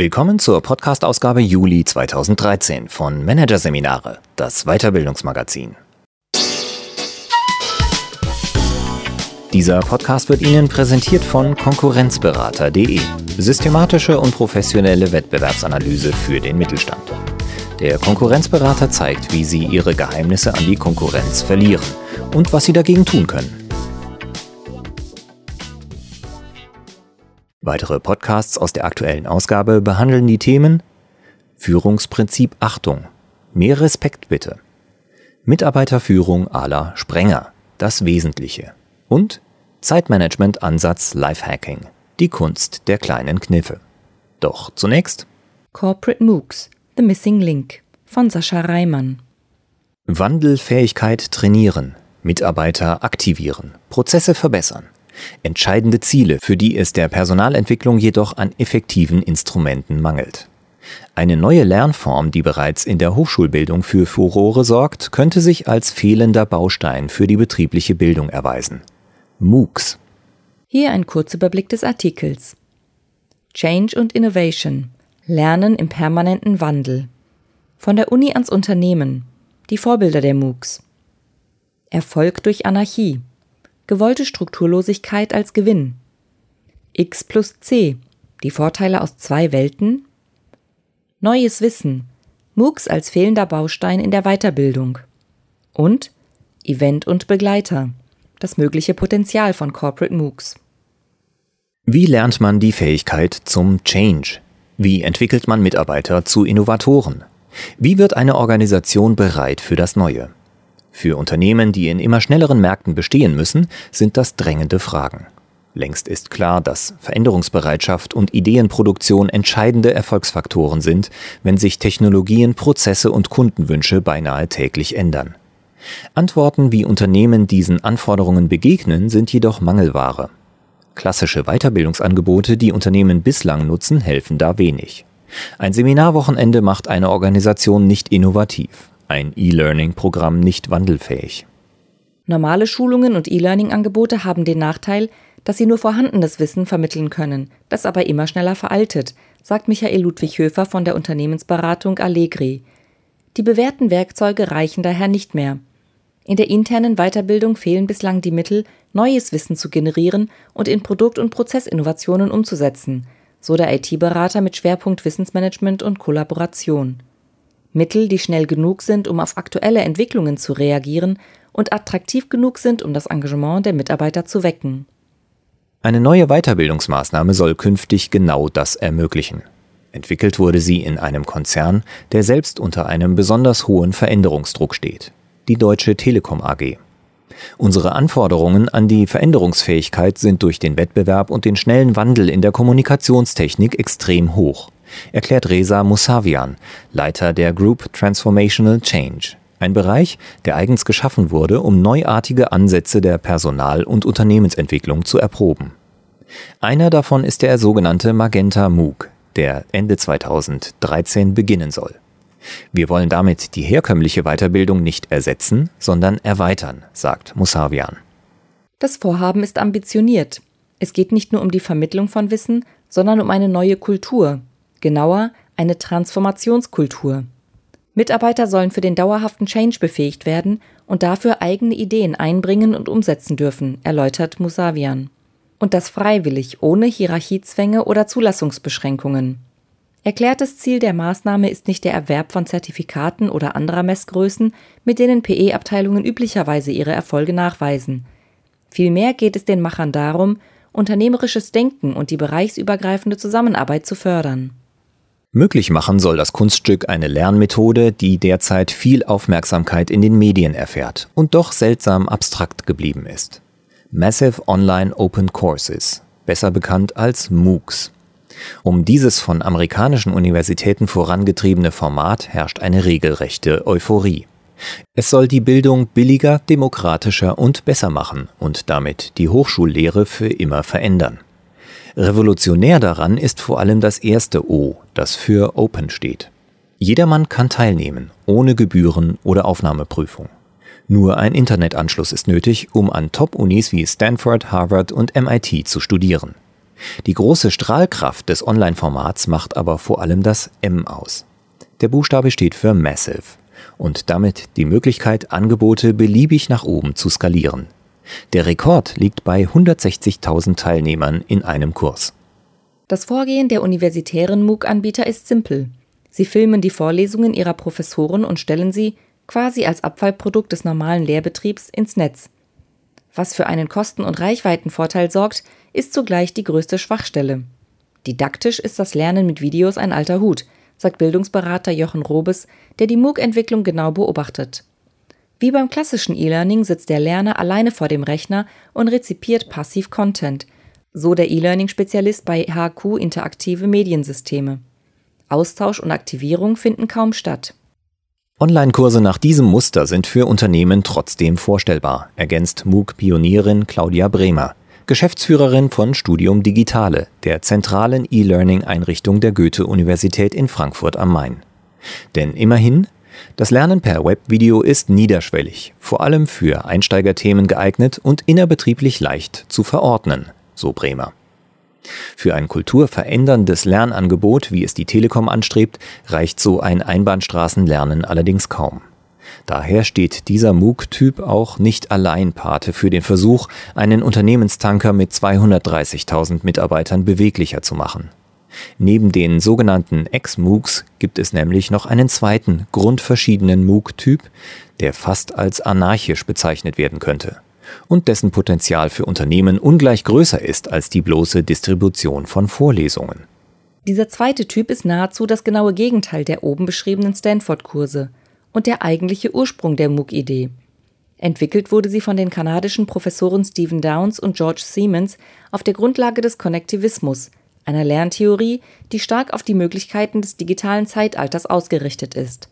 Willkommen zur Podcast-Ausgabe Juli 2013 von Managerseminare, das Weiterbildungsmagazin. Dieser Podcast wird Ihnen präsentiert von Konkurrenzberater.de. Systematische und professionelle Wettbewerbsanalyse für den Mittelstand. Der Konkurrenzberater zeigt, wie Sie Ihre Geheimnisse an die Konkurrenz verlieren und was Sie dagegen tun können. Weitere Podcasts aus der aktuellen Ausgabe behandeln die Themen Führungsprinzip Achtung, mehr Respekt bitte, Mitarbeiterführung à la Sprenger, das Wesentliche und Zeitmanagement Ansatz Lifehacking, die Kunst der kleinen Kniffe. Doch zunächst Corporate MOOCs, The Missing Link von Sascha Reimann. Wandelfähigkeit trainieren, Mitarbeiter aktivieren, Prozesse verbessern. Entscheidende Ziele, für die es der Personalentwicklung jedoch an effektiven Instrumenten mangelt. Eine neue Lernform, die bereits in der Hochschulbildung für Furore sorgt, könnte sich als fehlender Baustein für die betriebliche Bildung erweisen. MOOCs. Hier ein Kurzüberblick des Artikels. Change und Innovation. Lernen im permanenten Wandel. Von der Uni ans Unternehmen. Die Vorbilder der MOOCs. Erfolg durch Anarchie gewollte Strukturlosigkeit als Gewinn. X plus C, die Vorteile aus zwei Welten. Neues Wissen, MOOCs als fehlender Baustein in der Weiterbildung. Und Event und Begleiter, das mögliche Potenzial von Corporate MOOCs. Wie lernt man die Fähigkeit zum Change? Wie entwickelt man Mitarbeiter zu Innovatoren? Wie wird eine Organisation bereit für das Neue? Für Unternehmen, die in immer schnelleren Märkten bestehen müssen, sind das drängende Fragen. Längst ist klar, dass Veränderungsbereitschaft und Ideenproduktion entscheidende Erfolgsfaktoren sind, wenn sich Technologien, Prozesse und Kundenwünsche beinahe täglich ändern. Antworten, wie Unternehmen diesen Anforderungen begegnen, sind jedoch Mangelware. Klassische Weiterbildungsangebote, die Unternehmen bislang nutzen, helfen da wenig. Ein Seminarwochenende macht eine Organisation nicht innovativ ein E-Learning-Programm nicht wandelfähig. Normale Schulungen und E-Learning-Angebote haben den Nachteil, dass sie nur vorhandenes Wissen vermitteln können, das aber immer schneller veraltet, sagt Michael Ludwig Höfer von der Unternehmensberatung Allegri. Die bewährten Werkzeuge reichen daher nicht mehr. In der internen Weiterbildung fehlen bislang die Mittel, neues Wissen zu generieren und in Produkt- und Prozessinnovationen umzusetzen, so der IT-Berater mit Schwerpunkt Wissensmanagement und Kollaboration. Mittel, die schnell genug sind, um auf aktuelle Entwicklungen zu reagieren und attraktiv genug sind, um das Engagement der Mitarbeiter zu wecken. Eine neue Weiterbildungsmaßnahme soll künftig genau das ermöglichen. Entwickelt wurde sie in einem Konzern, der selbst unter einem besonders hohen Veränderungsdruck steht, die Deutsche Telekom AG. Unsere Anforderungen an die Veränderungsfähigkeit sind durch den Wettbewerb und den schnellen Wandel in der Kommunikationstechnik extrem hoch erklärt Reza Musavian, Leiter der Group Transformational Change, ein Bereich, der eigens geschaffen wurde, um neuartige Ansätze der Personal- und Unternehmensentwicklung zu erproben. Einer davon ist der sogenannte Magenta MOOC, der Ende 2013 beginnen soll. Wir wollen damit die herkömmliche Weiterbildung nicht ersetzen, sondern erweitern, sagt Musavian. Das Vorhaben ist ambitioniert. Es geht nicht nur um die Vermittlung von Wissen, sondern um eine neue Kultur, genauer eine Transformationskultur. Mitarbeiter sollen für den dauerhaften Change befähigt werden und dafür eigene Ideen einbringen und umsetzen dürfen, erläutert Musavian. Und das freiwillig, ohne Hierarchiezwänge oder Zulassungsbeschränkungen. Erklärtes Ziel der Maßnahme ist nicht der Erwerb von Zertifikaten oder anderer Messgrößen, mit denen PE-Abteilungen üblicherweise ihre Erfolge nachweisen. Vielmehr geht es den Machern darum, unternehmerisches Denken und die bereichsübergreifende Zusammenarbeit zu fördern. Möglich machen soll das Kunststück eine Lernmethode, die derzeit viel Aufmerksamkeit in den Medien erfährt und doch seltsam abstrakt geblieben ist. Massive Online Open Courses, besser bekannt als MOOCs. Um dieses von amerikanischen Universitäten vorangetriebene Format herrscht eine regelrechte Euphorie. Es soll die Bildung billiger, demokratischer und besser machen und damit die Hochschullehre für immer verändern. Revolutionär daran ist vor allem das erste O, das für Open steht. Jedermann kann teilnehmen, ohne Gebühren oder Aufnahmeprüfung. Nur ein Internetanschluss ist nötig, um an Top-Unis wie Stanford, Harvard und MIT zu studieren. Die große Strahlkraft des Online-Formats macht aber vor allem das M aus. Der Buchstabe steht für Massive und damit die Möglichkeit, Angebote beliebig nach oben zu skalieren. Der Rekord liegt bei 160.000 Teilnehmern in einem Kurs. Das Vorgehen der universitären MOOC-Anbieter ist simpel. Sie filmen die Vorlesungen ihrer Professoren und stellen sie, quasi als Abfallprodukt des normalen Lehrbetriebs, ins Netz. Was für einen Kosten- und Reichweitenvorteil sorgt, ist zugleich die größte Schwachstelle. Didaktisch ist das Lernen mit Videos ein alter Hut, sagt Bildungsberater Jochen Robes, der die MOOC-Entwicklung genau beobachtet. Wie beim klassischen E-Learning sitzt der Lerner alleine vor dem Rechner und rezipiert passiv Content, so der E-Learning-Spezialist bei HQ Interaktive Mediensysteme. Austausch und Aktivierung finden kaum statt. Online-Kurse nach diesem Muster sind für Unternehmen trotzdem vorstellbar, ergänzt MOOC-Pionierin Claudia Bremer, Geschäftsführerin von Studium Digitale, der zentralen E-Learning-Einrichtung der Goethe-Universität in Frankfurt am Main. Denn immerhin, das Lernen per Webvideo ist niederschwellig, vor allem für Einsteigerthemen geeignet und innerbetrieblich leicht zu verordnen, so Bremer. Für ein kulturveränderndes Lernangebot, wie es die Telekom anstrebt, reicht so ein Einbahnstraßenlernen allerdings kaum. Daher steht dieser MOOC-Typ auch nicht allein Pate für den Versuch, einen Unternehmenstanker mit 230.000 Mitarbeitern beweglicher zu machen. Neben den sogenannten Ex-MOOCs gibt es nämlich noch einen zweiten, grundverschiedenen MOOC-Typ, der fast als anarchisch bezeichnet werden könnte und dessen Potenzial für Unternehmen ungleich größer ist als die bloße Distribution von Vorlesungen. Dieser zweite Typ ist nahezu das genaue Gegenteil der oben beschriebenen Stanford-Kurse und der eigentliche Ursprung der MOOC-Idee. Entwickelt wurde sie von den kanadischen Professoren Stephen Downs und George Siemens auf der Grundlage des Konnektivismus, einer Lerntheorie, die stark auf die Möglichkeiten des digitalen Zeitalters ausgerichtet ist.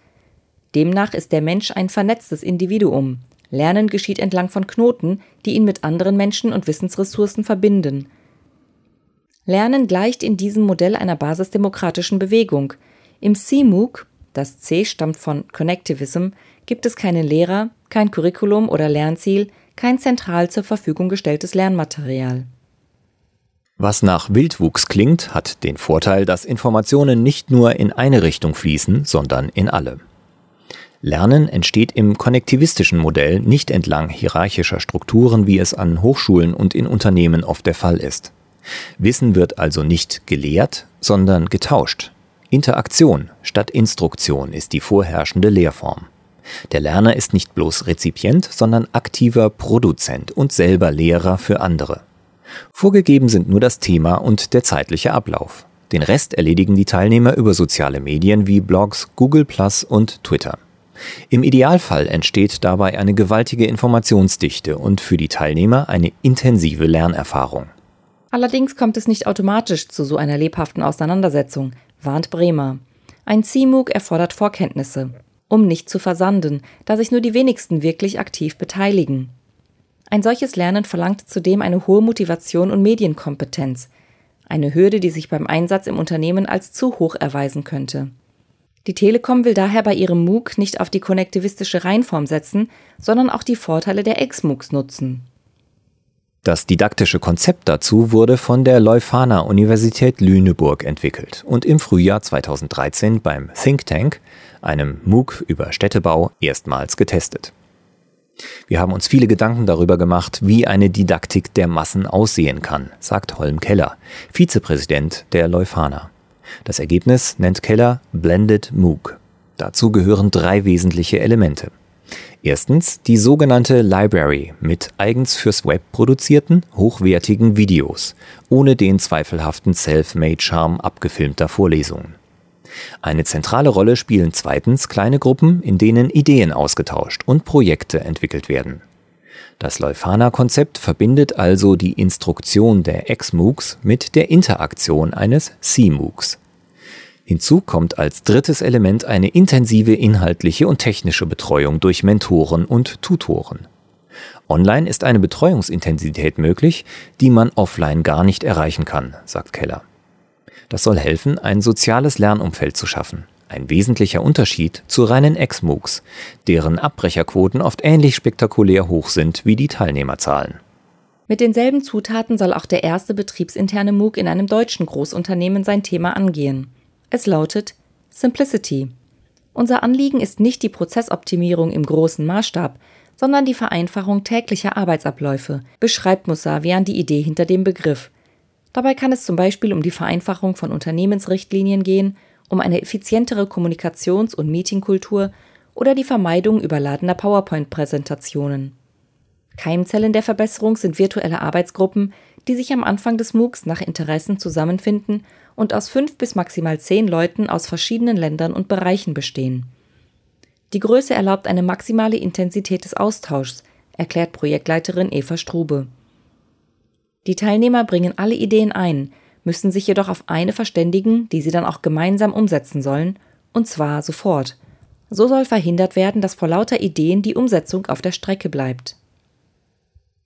Demnach ist der Mensch ein vernetztes Individuum, Lernen geschieht entlang von Knoten, die ihn mit anderen Menschen und Wissensressourcen verbinden. Lernen gleicht in diesem Modell einer basisdemokratischen Bewegung. Im CMOOC, das C stammt von Connectivism, gibt es keinen Lehrer, kein Curriculum oder Lernziel, kein zentral zur Verfügung gestelltes Lernmaterial. Was nach Wildwuchs klingt, hat den Vorteil, dass Informationen nicht nur in eine Richtung fließen, sondern in alle. Lernen entsteht im konnektivistischen Modell nicht entlang hierarchischer Strukturen, wie es an Hochschulen und in Unternehmen oft der Fall ist. Wissen wird also nicht gelehrt, sondern getauscht. Interaktion statt Instruktion ist die vorherrschende Lehrform. Der Lerner ist nicht bloß Rezipient, sondern aktiver Produzent und selber Lehrer für andere. Vorgegeben sind nur das Thema und der zeitliche Ablauf. Den Rest erledigen die Teilnehmer über soziale Medien wie Blogs, Google Plus und Twitter. Im Idealfall entsteht dabei eine gewaltige Informationsdichte und für die Teilnehmer eine intensive Lernerfahrung. Allerdings kommt es nicht automatisch zu so einer lebhaften Auseinandersetzung, warnt Bremer. Ein CMOOC erfordert Vorkenntnisse, um nicht zu versanden, da sich nur die wenigsten wirklich aktiv beteiligen. Ein solches Lernen verlangt zudem eine hohe Motivation und Medienkompetenz, eine Hürde, die sich beim Einsatz im Unternehmen als zu hoch erweisen könnte. Die Telekom will daher bei ihrem MOOC nicht auf die konnektivistische Reinform setzen, sondern auch die Vorteile der Ex-MOOCs nutzen. Das didaktische Konzept dazu wurde von der Leuphana Universität Lüneburg entwickelt und im Frühjahr 2013 beim Think Tank, einem MOOC über Städtebau, erstmals getestet. Wir haben uns viele Gedanken darüber gemacht, wie eine Didaktik der Massen aussehen kann, sagt Holm Keller, Vizepräsident der Leuphana. Das Ergebnis nennt Keller Blended MOOC. Dazu gehören drei wesentliche Elemente. Erstens die sogenannte Library mit eigens fürs Web produzierten, hochwertigen Videos, ohne den zweifelhaften Self-Made-Charme abgefilmter Vorlesungen. Eine zentrale Rolle spielen zweitens kleine Gruppen, in denen Ideen ausgetauscht und Projekte entwickelt werden. Das Leuphana-Konzept verbindet also die Instruktion der Ex-MOOCs mit der Interaktion eines C-MOOCs. Hinzu kommt als drittes Element eine intensive inhaltliche und technische Betreuung durch Mentoren und Tutoren. Online ist eine Betreuungsintensität möglich, die man offline gar nicht erreichen kann, sagt Keller. Das soll helfen, ein soziales Lernumfeld zu schaffen. Ein wesentlicher Unterschied zu reinen Ex-MOOCs, deren Abbrecherquoten oft ähnlich spektakulär hoch sind wie die Teilnehmerzahlen. Mit denselben Zutaten soll auch der erste betriebsinterne MOOC in einem deutschen Großunternehmen sein Thema angehen. Es lautet Simplicity. Unser Anliegen ist nicht die Prozessoptimierung im großen Maßstab, sondern die Vereinfachung täglicher Arbeitsabläufe, beschreibt Musavian die Idee hinter dem Begriff. Dabei kann es zum Beispiel um die Vereinfachung von Unternehmensrichtlinien gehen, um eine effizientere Kommunikations- und Meetingkultur oder die Vermeidung überladener PowerPoint-Präsentationen. Keimzellen der Verbesserung sind virtuelle Arbeitsgruppen, die sich am Anfang des MOOCs nach Interessen zusammenfinden und aus fünf bis maximal zehn Leuten aus verschiedenen Ländern und Bereichen bestehen. Die Größe erlaubt eine maximale Intensität des Austauschs, erklärt Projektleiterin Eva Strube. Die Teilnehmer bringen alle Ideen ein, müssen sich jedoch auf eine verständigen, die sie dann auch gemeinsam umsetzen sollen, und zwar sofort. So soll verhindert werden, dass vor lauter Ideen die Umsetzung auf der Strecke bleibt.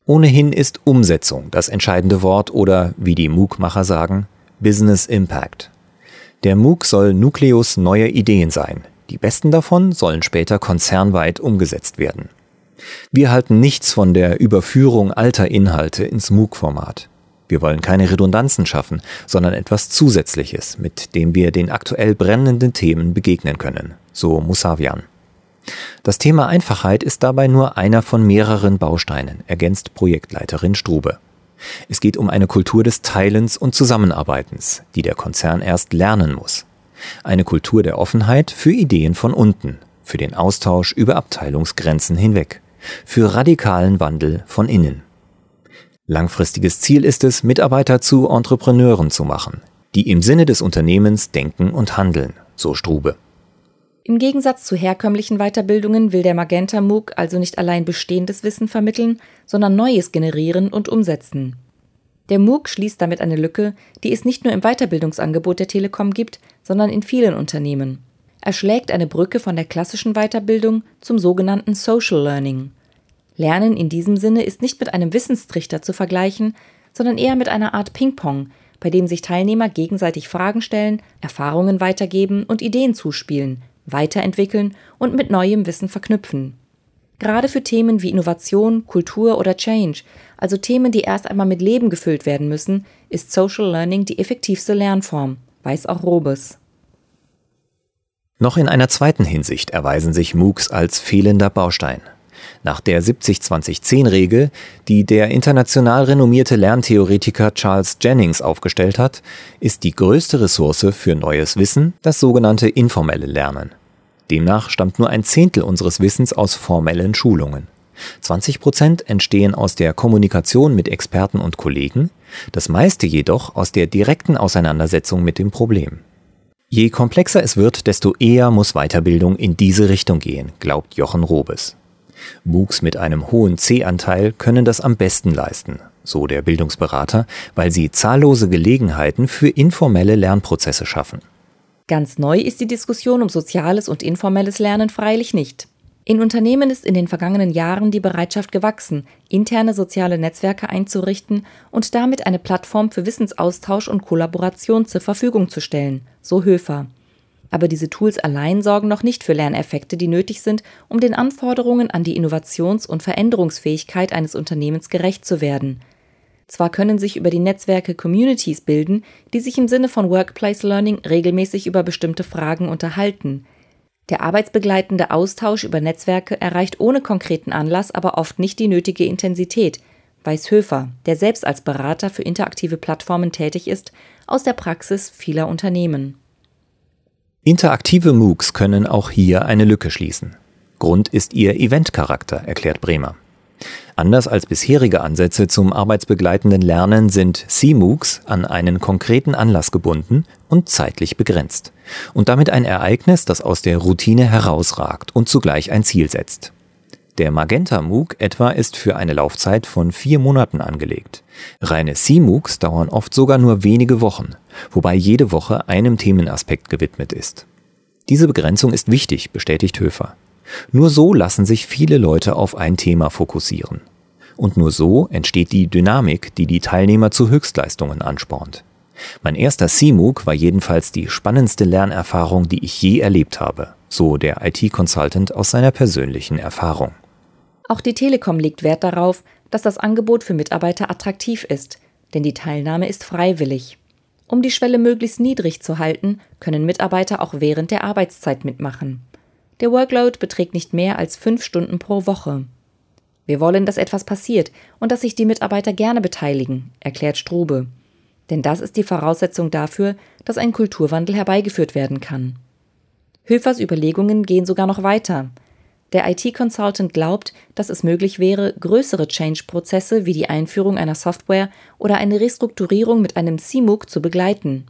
Ohnehin ist Umsetzung das entscheidende Wort oder, wie die MOOC-Macher sagen, Business Impact. Der MOOC soll Nukleus neuer Ideen sein. Die besten davon sollen später konzernweit umgesetzt werden. Wir halten nichts von der Überführung alter Inhalte ins MOOC-Format. Wir wollen keine Redundanzen schaffen, sondern etwas Zusätzliches, mit dem wir den aktuell brennenden Themen begegnen können, so Musavian. Das Thema Einfachheit ist dabei nur einer von mehreren Bausteinen, ergänzt Projektleiterin Strube. Es geht um eine Kultur des Teilens und Zusammenarbeitens, die der Konzern erst lernen muss. Eine Kultur der Offenheit für Ideen von unten, für den Austausch über Abteilungsgrenzen hinweg, für radikalen Wandel von innen. Langfristiges Ziel ist es, Mitarbeiter zu Entrepreneuren zu machen, die im Sinne des Unternehmens denken und handeln, so Strube. Im Gegensatz zu herkömmlichen Weiterbildungen will der Magenta MOOC also nicht allein bestehendes Wissen vermitteln, sondern Neues generieren und umsetzen. Der MOOC schließt damit eine Lücke, die es nicht nur im Weiterbildungsangebot der Telekom gibt, sondern in vielen Unternehmen. Er schlägt eine Brücke von der klassischen Weiterbildung zum sogenannten Social Learning. Lernen in diesem Sinne ist nicht mit einem Wissenstrichter zu vergleichen, sondern eher mit einer Art Ping-Pong, bei dem sich Teilnehmer gegenseitig Fragen stellen, Erfahrungen weitergeben und Ideen zuspielen, weiterentwickeln und mit neuem Wissen verknüpfen. Gerade für Themen wie Innovation, Kultur oder Change, also Themen, die erst einmal mit Leben gefüllt werden müssen, ist Social Learning die effektivste Lernform, weiß auch Robes. Noch in einer zweiten Hinsicht erweisen sich MOOCs als fehlender Baustein. Nach der 70-20-10-Regel, die der international renommierte Lerntheoretiker Charles Jennings aufgestellt hat, ist die größte Ressource für neues Wissen das sogenannte informelle Lernen. Demnach stammt nur ein Zehntel unseres Wissens aus formellen Schulungen. 20 Prozent entstehen aus der Kommunikation mit Experten und Kollegen, das meiste jedoch aus der direkten Auseinandersetzung mit dem Problem. Je komplexer es wird, desto eher muss Weiterbildung in diese Richtung gehen, glaubt Jochen Robes. MOOCs mit einem hohen C-Anteil können das am besten leisten, so der Bildungsberater, weil sie zahllose Gelegenheiten für informelle Lernprozesse schaffen. Ganz neu ist die Diskussion um soziales und informelles Lernen freilich nicht. In Unternehmen ist in den vergangenen Jahren die Bereitschaft gewachsen, interne soziale Netzwerke einzurichten und damit eine Plattform für Wissensaustausch und Kollaboration zur Verfügung zu stellen, so Höfer. Aber diese Tools allein sorgen noch nicht für Lerneffekte, die nötig sind, um den Anforderungen an die Innovations- und Veränderungsfähigkeit eines Unternehmens gerecht zu werden. Zwar können sich über die Netzwerke Communities bilden, die sich im Sinne von Workplace Learning regelmäßig über bestimmte Fragen unterhalten. Der arbeitsbegleitende Austausch über Netzwerke erreicht ohne konkreten Anlass aber oft nicht die nötige Intensität, weiß Höfer, der selbst als Berater für interaktive Plattformen tätig ist, aus der Praxis vieler Unternehmen. Interaktive MOOCs können auch hier eine Lücke schließen. Grund ist ihr Eventcharakter, erklärt Bremer. Anders als bisherige Ansätze zum arbeitsbegleitenden Lernen sind CMOOCs an einen konkreten Anlass gebunden und zeitlich begrenzt und damit ein Ereignis, das aus der Routine herausragt und zugleich ein Ziel setzt. Der Magenta MOOC etwa ist für eine Laufzeit von vier Monaten angelegt. Reine CMOOCs dauern oft sogar nur wenige Wochen, wobei jede Woche einem Themenaspekt gewidmet ist. Diese Begrenzung ist wichtig, bestätigt Höfer. Nur so lassen sich viele Leute auf ein Thema fokussieren. Und nur so entsteht die Dynamik, die die Teilnehmer zu Höchstleistungen anspornt. Mein erster CMOOC war jedenfalls die spannendste Lernerfahrung, die ich je erlebt habe, so der IT-Consultant aus seiner persönlichen Erfahrung. Auch die Telekom legt Wert darauf, dass das Angebot für Mitarbeiter attraktiv ist, denn die Teilnahme ist freiwillig. Um die Schwelle möglichst niedrig zu halten, können Mitarbeiter auch während der Arbeitszeit mitmachen. Der Workload beträgt nicht mehr als fünf Stunden pro Woche. Wir wollen, dass etwas passiert und dass sich die Mitarbeiter gerne beteiligen, erklärt Strube. Denn das ist die Voraussetzung dafür, dass ein Kulturwandel herbeigeführt werden kann. Höfers Überlegungen gehen sogar noch weiter. Der IT-Consultant glaubt, dass es möglich wäre, größere Change-Prozesse wie die Einführung einer Software oder eine Restrukturierung mit einem CMOOC zu begleiten.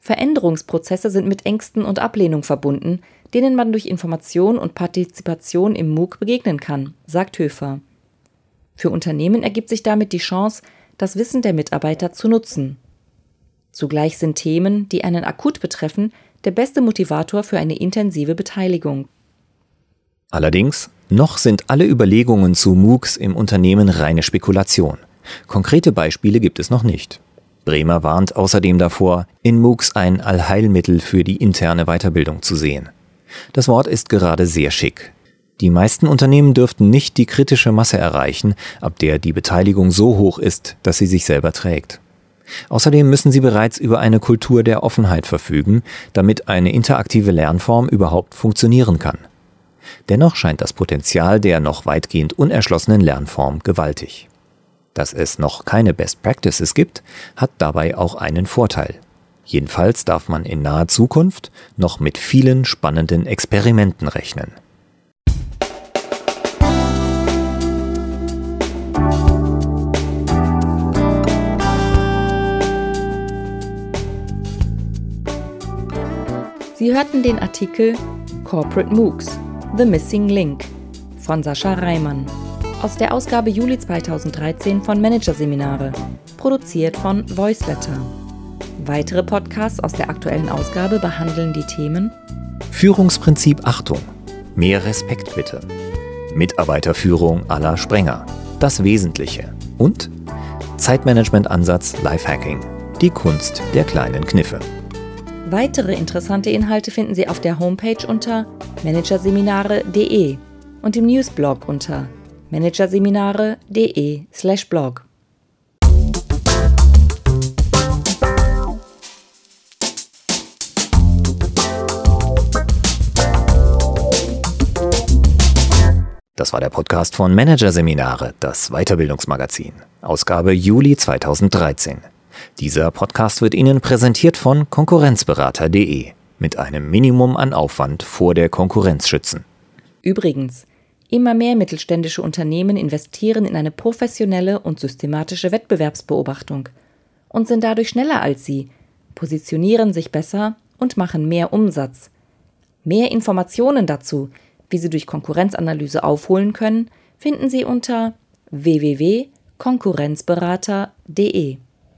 Veränderungsprozesse sind mit Ängsten und Ablehnung verbunden, denen man durch Information und Partizipation im MOOC begegnen kann, sagt Höfer. Für Unternehmen ergibt sich damit die Chance, das Wissen der Mitarbeiter zu nutzen. Zugleich sind Themen, die einen akut betreffen, der beste Motivator für eine intensive Beteiligung. Allerdings, noch sind alle Überlegungen zu MOOCs im Unternehmen reine Spekulation. Konkrete Beispiele gibt es noch nicht. Bremer warnt außerdem davor, in MOOCs ein Allheilmittel für die interne Weiterbildung zu sehen. Das Wort ist gerade sehr schick. Die meisten Unternehmen dürften nicht die kritische Masse erreichen, ab der die Beteiligung so hoch ist, dass sie sich selber trägt. Außerdem müssen sie bereits über eine Kultur der Offenheit verfügen, damit eine interaktive Lernform überhaupt funktionieren kann. Dennoch scheint das Potenzial der noch weitgehend unerschlossenen Lernform gewaltig. Dass es noch keine Best Practices gibt, hat dabei auch einen Vorteil. Jedenfalls darf man in naher Zukunft noch mit vielen spannenden Experimenten rechnen. Sie hörten den Artikel Corporate MOOCs – The Missing Link von Sascha Reimann. Aus der Ausgabe Juli 2013 von Managerseminare, produziert von Voiceletter. Weitere Podcasts aus der aktuellen Ausgabe behandeln die Themen Führungsprinzip Achtung, mehr Respekt bitte, Mitarbeiterführung à la Sprenger, das Wesentliche. Und Zeitmanagement-Ansatz Lifehacking, die Kunst der kleinen Kniffe. Weitere interessante Inhalte finden Sie auf der Homepage unter managerseminare.de und im Newsblog unter managerseminare.de/blog. Das war der Podcast von Managerseminare, das Weiterbildungsmagazin, Ausgabe Juli 2013. Dieser Podcast wird Ihnen präsentiert von Konkurrenzberater.de mit einem Minimum an Aufwand vor der Konkurrenz schützen. Übrigens, immer mehr mittelständische Unternehmen investieren in eine professionelle und systematische Wettbewerbsbeobachtung und sind dadurch schneller als Sie, positionieren sich besser und machen mehr Umsatz. Mehr Informationen dazu, wie Sie durch Konkurrenzanalyse aufholen können, finden Sie unter www.konkurrenzberater.de.